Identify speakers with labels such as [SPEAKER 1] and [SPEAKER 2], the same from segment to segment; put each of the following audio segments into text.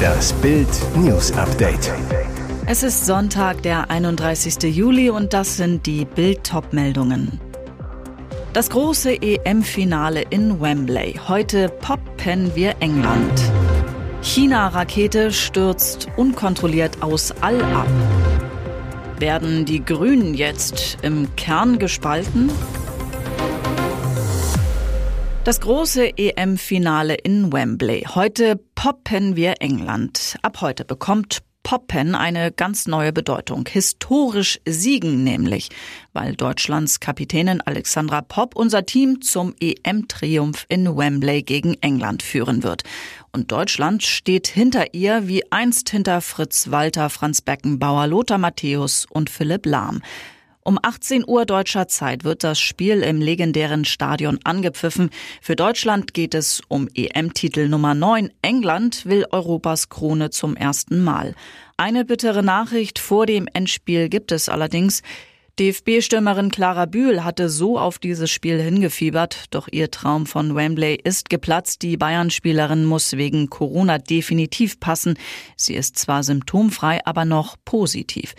[SPEAKER 1] Das Bild News Update.
[SPEAKER 2] Es ist Sonntag, der 31. Juli und das sind die Bild meldungen Das große EM-Finale in Wembley. Heute poppen wir England. China-Rakete stürzt unkontrolliert aus All ab. Werden die Grünen jetzt im Kern gespalten? Das große EM-Finale in Wembley. Heute poppen wir England. Ab heute bekommt Poppen eine ganz neue Bedeutung. Historisch siegen nämlich, weil Deutschlands Kapitänin Alexandra Popp unser Team zum EM-Triumph in Wembley gegen England führen wird. Und Deutschland steht hinter ihr wie einst hinter Fritz Walter, Franz Beckenbauer, Lothar Matthäus und Philipp Lahm. Um 18 Uhr deutscher Zeit wird das Spiel im legendären Stadion angepfiffen. Für Deutschland geht es um EM-Titel Nummer 9. England will Europas Krone zum ersten Mal. Eine bittere Nachricht vor dem Endspiel gibt es allerdings. DFB-Stürmerin Clara Bühl hatte so auf dieses Spiel hingefiebert, doch ihr Traum von Wembley ist geplatzt. Die Bayern-Spielerin muss wegen Corona definitiv passen. Sie ist zwar symptomfrei, aber noch positiv.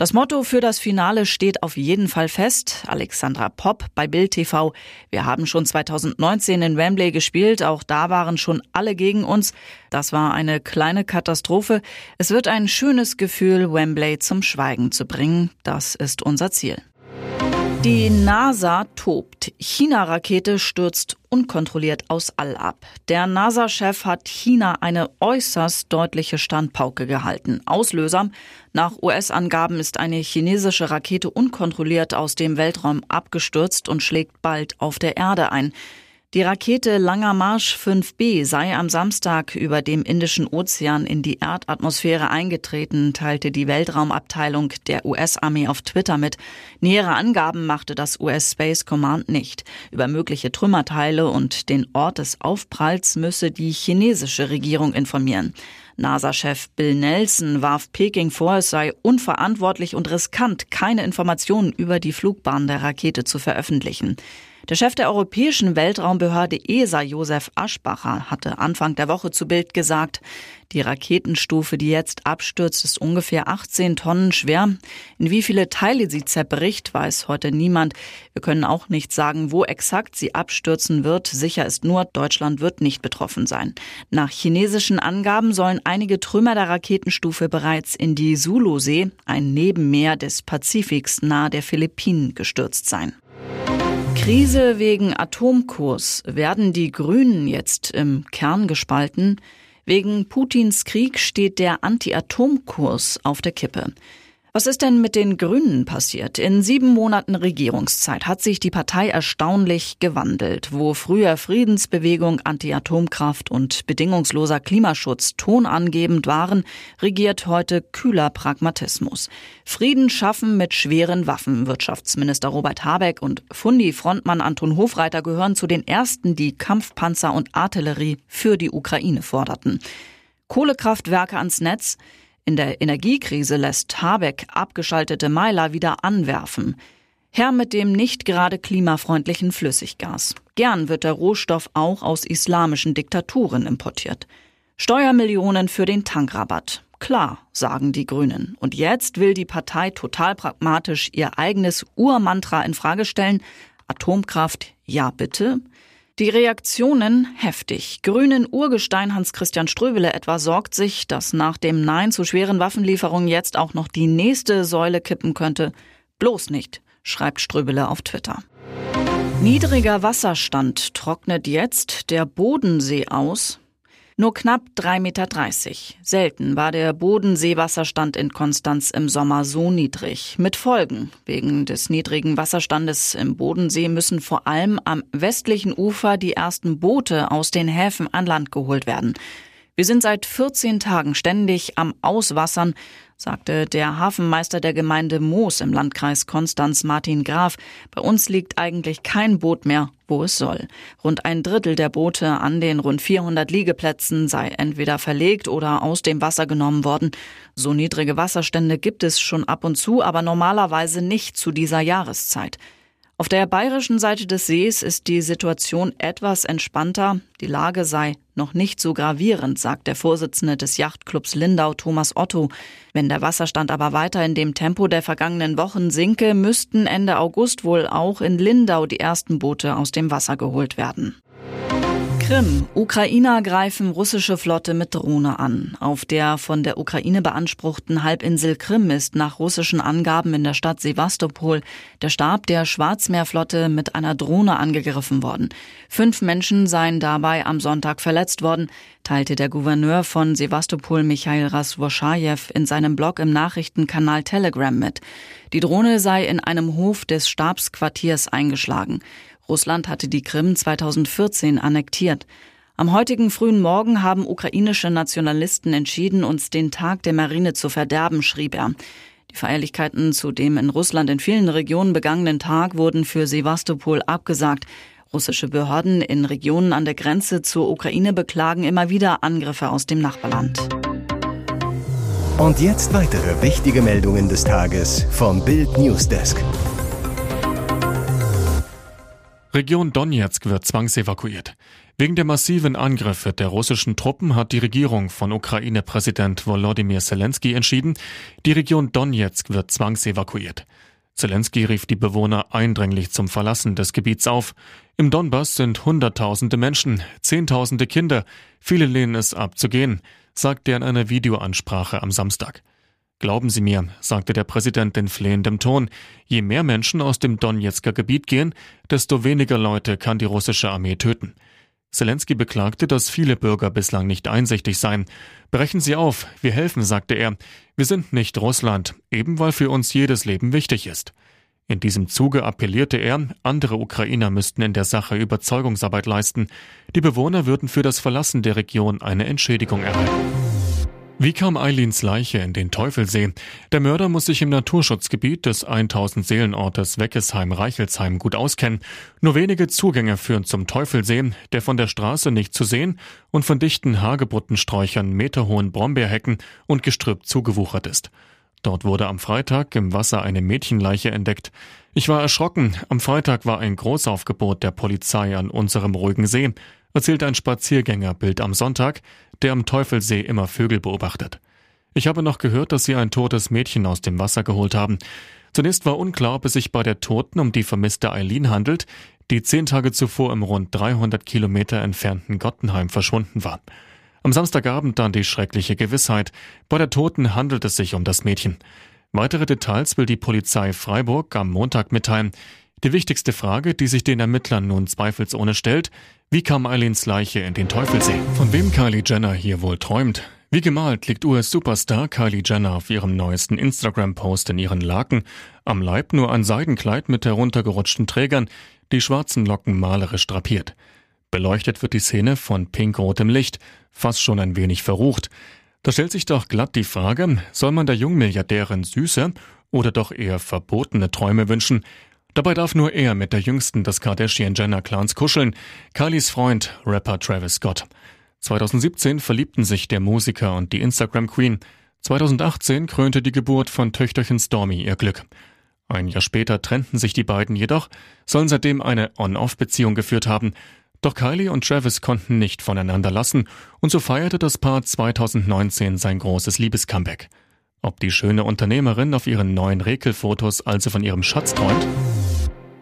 [SPEAKER 2] Das Motto für das Finale steht auf jeden Fall fest. Alexandra Popp bei Bild TV. Wir haben schon 2019 in Wembley gespielt. Auch da waren schon alle gegen uns. Das war eine kleine Katastrophe. Es wird ein schönes Gefühl, Wembley zum Schweigen zu bringen. Das ist unser Ziel. Die NASA tobt. China-Rakete stürzt unkontrolliert aus All ab. Der NASA-Chef hat China eine äußerst deutliche Standpauke gehalten. Auslöser? Nach US-Angaben ist eine chinesische Rakete unkontrolliert aus dem Weltraum abgestürzt und schlägt bald auf der Erde ein. Die Rakete Langer Marsch 5B sei am Samstag über dem Indischen Ozean in die Erdatmosphäre eingetreten, teilte die Weltraumabteilung der US-Armee auf Twitter mit. Nähere Angaben machte das US Space Command nicht. Über mögliche Trümmerteile und den Ort des Aufpralls müsse die chinesische Regierung informieren. NASA-Chef Bill Nelson warf Peking vor, es sei unverantwortlich und riskant, keine Informationen über die Flugbahn der Rakete zu veröffentlichen. Der Chef der Europäischen Weltraumbehörde ESA, Josef Aschbacher, hatte Anfang der Woche zu Bild gesagt, die Raketenstufe, die jetzt abstürzt, ist ungefähr 18 Tonnen schwer. In wie viele Teile sie zerbricht, weiß heute niemand. Wir können auch nicht sagen, wo exakt sie abstürzen wird. Sicher ist nur, Deutschland wird nicht betroffen sein. Nach chinesischen Angaben sollen einige Trümmer der Raketenstufe bereits in die Sulu-See, ein Nebenmeer des Pazifiks nahe der Philippinen, gestürzt sein. Krise wegen Atomkurs. Werden die Grünen jetzt im Kern gespalten? Wegen Putins Krieg steht der Anti-Atom-Kurs auf der Kippe. Was ist denn mit den Grünen passiert? In sieben Monaten Regierungszeit hat sich die Partei erstaunlich gewandelt. Wo früher Friedensbewegung, Anti-Atomkraft und bedingungsloser Klimaschutz tonangebend waren, regiert heute kühler Pragmatismus. Frieden schaffen mit schweren Waffen. Wirtschaftsminister Robert Habeck und Fundi-Frontmann Anton Hofreiter gehören zu den ersten, die Kampfpanzer und Artillerie für die Ukraine forderten. Kohlekraftwerke ans Netz, in der Energiekrise lässt Habeck abgeschaltete Meiler wieder anwerfen. Herr mit dem nicht gerade klimafreundlichen Flüssiggas. Gern wird der Rohstoff auch aus islamischen Diktaturen importiert. Steuermillionen für den Tankrabatt. Klar, sagen die Grünen. Und jetzt will die Partei total pragmatisch ihr eigenes Urmantra in Frage stellen. Atomkraft, ja bitte. Die Reaktionen heftig. Grünen Urgestein Hans-Christian Ströbele etwa sorgt sich, dass nach dem Nein zu schweren Waffenlieferungen jetzt auch noch die nächste Säule kippen könnte. Bloß nicht, schreibt Ströbele auf Twitter. Niedriger Wasserstand trocknet jetzt der Bodensee aus. Nur knapp 3,30 Meter. Selten war der Bodenseewasserstand in Konstanz im Sommer so niedrig. Mit Folgen. Wegen des niedrigen Wasserstandes im Bodensee müssen vor allem am westlichen Ufer die ersten Boote aus den Häfen an Land geholt werden. Wir sind seit 14 Tagen ständig am Auswassern, sagte der Hafenmeister der Gemeinde Moos im Landkreis Konstanz Martin Graf. Bei uns liegt eigentlich kein Boot mehr, wo es soll. Rund ein Drittel der Boote an den rund 400 Liegeplätzen sei entweder verlegt oder aus dem Wasser genommen worden. So niedrige Wasserstände gibt es schon ab und zu, aber normalerweise nicht zu dieser Jahreszeit. Auf der bayerischen Seite des Sees ist die Situation etwas entspannter. Die Lage sei noch nicht so gravierend, sagt der Vorsitzende des Yachtclubs Lindau, Thomas Otto. Wenn der Wasserstand aber weiter in dem Tempo der vergangenen Wochen sinke, müssten Ende August wohl auch in Lindau die ersten Boote aus dem Wasser geholt werden. Krim. Ukrainer greifen russische Flotte mit Drohne an. Auf der von der Ukraine beanspruchten Halbinsel Krim ist nach russischen Angaben in der Stadt Sevastopol der Stab der Schwarzmeerflotte mit einer Drohne angegriffen worden. Fünf Menschen seien dabei am Sonntag verletzt worden, teilte der Gouverneur von Sevastopol Michail Raswoschajew in seinem Blog im Nachrichtenkanal Telegram mit. Die Drohne sei in einem Hof des Stabsquartiers eingeschlagen. Russland hatte die Krim 2014 annektiert. Am heutigen frühen Morgen haben ukrainische Nationalisten entschieden, uns den Tag der Marine zu verderben, schrieb er. Die Feierlichkeiten zu dem in Russland in vielen Regionen begangenen Tag wurden für Sevastopol abgesagt. Russische Behörden in Regionen an der Grenze zur Ukraine beklagen immer wieder Angriffe aus dem Nachbarland.
[SPEAKER 1] Und jetzt weitere wichtige Meldungen des Tages vom Bild Newsdesk.
[SPEAKER 3] Region Donetsk wird zwangsevakuiert. Wegen der massiven Angriffe der russischen Truppen hat die Regierung von Ukraine-Präsident Volodymyr Zelensky entschieden, die Region Donetsk wird zwangsevakuiert. Zelensky rief die Bewohner eindringlich zum Verlassen des Gebiets auf. Im Donbass sind Hunderttausende Menschen, Zehntausende Kinder, viele lehnen es ab zu gehen, sagte er in einer Videoansprache am Samstag. Glauben Sie mir, sagte der Präsident in flehendem Ton, je mehr Menschen aus dem Donetsker Gebiet gehen, desto weniger Leute kann die russische Armee töten. Zelensky beklagte, dass viele Bürger bislang nicht einsichtig seien. Brechen Sie auf, wir helfen, sagte er. Wir sind nicht Russland, eben weil für uns jedes Leben wichtig ist. In diesem Zuge appellierte er, andere Ukrainer müssten in der Sache Überzeugungsarbeit leisten. Die Bewohner würden für das Verlassen der Region eine Entschädigung erhalten. Wie kam Eileens Leiche in den Teufelsee? Der Mörder muss sich im Naturschutzgebiet des 1000 Seelenortes Weckesheim-Reichelsheim gut auskennen. Nur wenige Zugänge führen zum Teufelsee, der von der Straße nicht zu sehen und von dichten Hagebuttensträuchern, meterhohen Brombeerhecken und Gestrüpp zugewuchert ist. Dort wurde am Freitag im Wasser eine Mädchenleiche entdeckt. Ich war erschrocken. Am Freitag war ein Großaufgebot der Polizei an unserem ruhigen See erzählt ein Spaziergänger Bild am Sonntag, der am Teufelsee immer Vögel beobachtet. Ich habe noch gehört, dass sie ein totes Mädchen aus dem Wasser geholt haben. Zunächst war unklar, ob es sich bei der Toten um die vermisste Eileen handelt, die zehn Tage zuvor im rund 300 Kilometer entfernten Gottenheim verschwunden war. Am Samstagabend dann die schreckliche Gewissheit, bei der Toten handelt es sich um das Mädchen. Weitere Details will die Polizei Freiburg am Montag mitteilen. Die wichtigste Frage, die sich den Ermittlern nun zweifelsohne stellt, wie kam Eileens Leiche in den Teufelsee? Von wem Kylie Jenner hier wohl träumt? Wie gemalt liegt US-Superstar Kylie Jenner auf ihrem neuesten Instagram-Post in ihren Laken, am Leib nur ein Seidenkleid mit heruntergerutschten Trägern, die schwarzen Locken malerisch drapiert. Beleuchtet wird die Szene von pinkrotem Licht, fast schon ein wenig verrucht. Da stellt sich doch glatt die Frage, soll man der Jungmilliardärin süße oder doch eher verbotene Träume wünschen, Dabei darf nur er mit der jüngsten des Kardashian-Jenner-Clans kuscheln, Kylies Freund, Rapper Travis Scott. 2017 verliebten sich der Musiker und die Instagram-Queen. 2018 krönte die Geburt von Töchterchen Stormy ihr Glück. Ein Jahr später trennten sich die beiden jedoch, sollen seitdem eine On-Off-Beziehung geführt haben. Doch Kylie und Travis konnten nicht voneinander lassen und so feierte das Paar 2019 sein großes Liebescomeback. Ob die schöne Unternehmerin auf ihren neuen Rekelfotos also von ihrem Schatz träumt?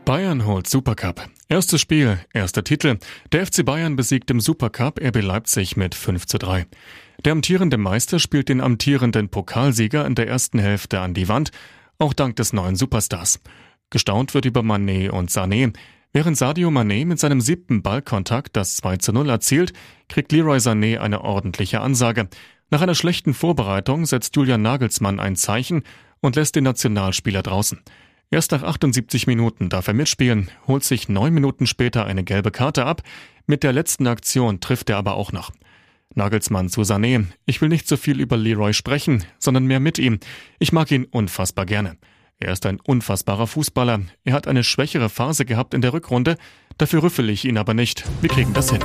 [SPEAKER 3] Bayern holt Supercup. Erstes Spiel, erster Titel. Der FC Bayern besiegt im Supercup RB Leipzig mit 5 zu 3. Der amtierende Meister spielt den amtierenden Pokalsieger in der ersten Hälfte an die Wand, auch dank des neuen Superstars. Gestaunt wird über Manet und Sané. Während Sadio Mané mit seinem siebten Ballkontakt das 2 zu 0 erzielt, kriegt Leroy Sané eine ordentliche Ansage. Nach einer schlechten Vorbereitung setzt Julian Nagelsmann ein Zeichen und lässt den Nationalspieler draußen. Erst nach 78 Minuten darf er mitspielen, holt sich neun Minuten später eine gelbe Karte ab. Mit der letzten Aktion trifft er aber auch noch. Nagelsmann zu Sané. Ich will nicht so viel über Leroy sprechen, sondern mehr mit ihm. Ich mag ihn unfassbar gerne. Er ist ein unfassbarer Fußballer. Er hat eine schwächere Phase gehabt in der Rückrunde. Dafür rüffel ich ihn aber nicht. Wir kriegen das hin.